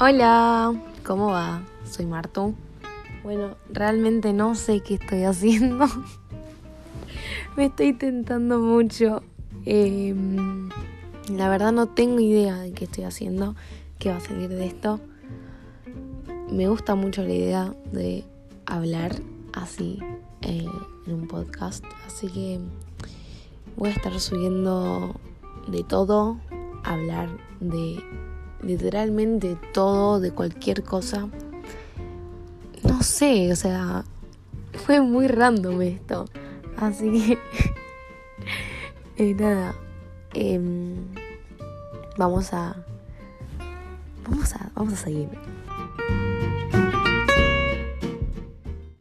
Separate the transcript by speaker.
Speaker 1: Hola, ¿cómo va? Soy Martu. Bueno, realmente no sé qué estoy haciendo. Me estoy tentando mucho. Em, la verdad no tengo idea de qué estoy haciendo, qué va a salir de esto. Me gusta mucho la idea de hablar así eh, en un podcast, así que voy a estar subiendo de todo, hablar de literalmente todo, de cualquier cosa. No sé, o sea, fue muy random esto. Así que, eh, nada, em, vamos a, vamos a, vamos a seguir.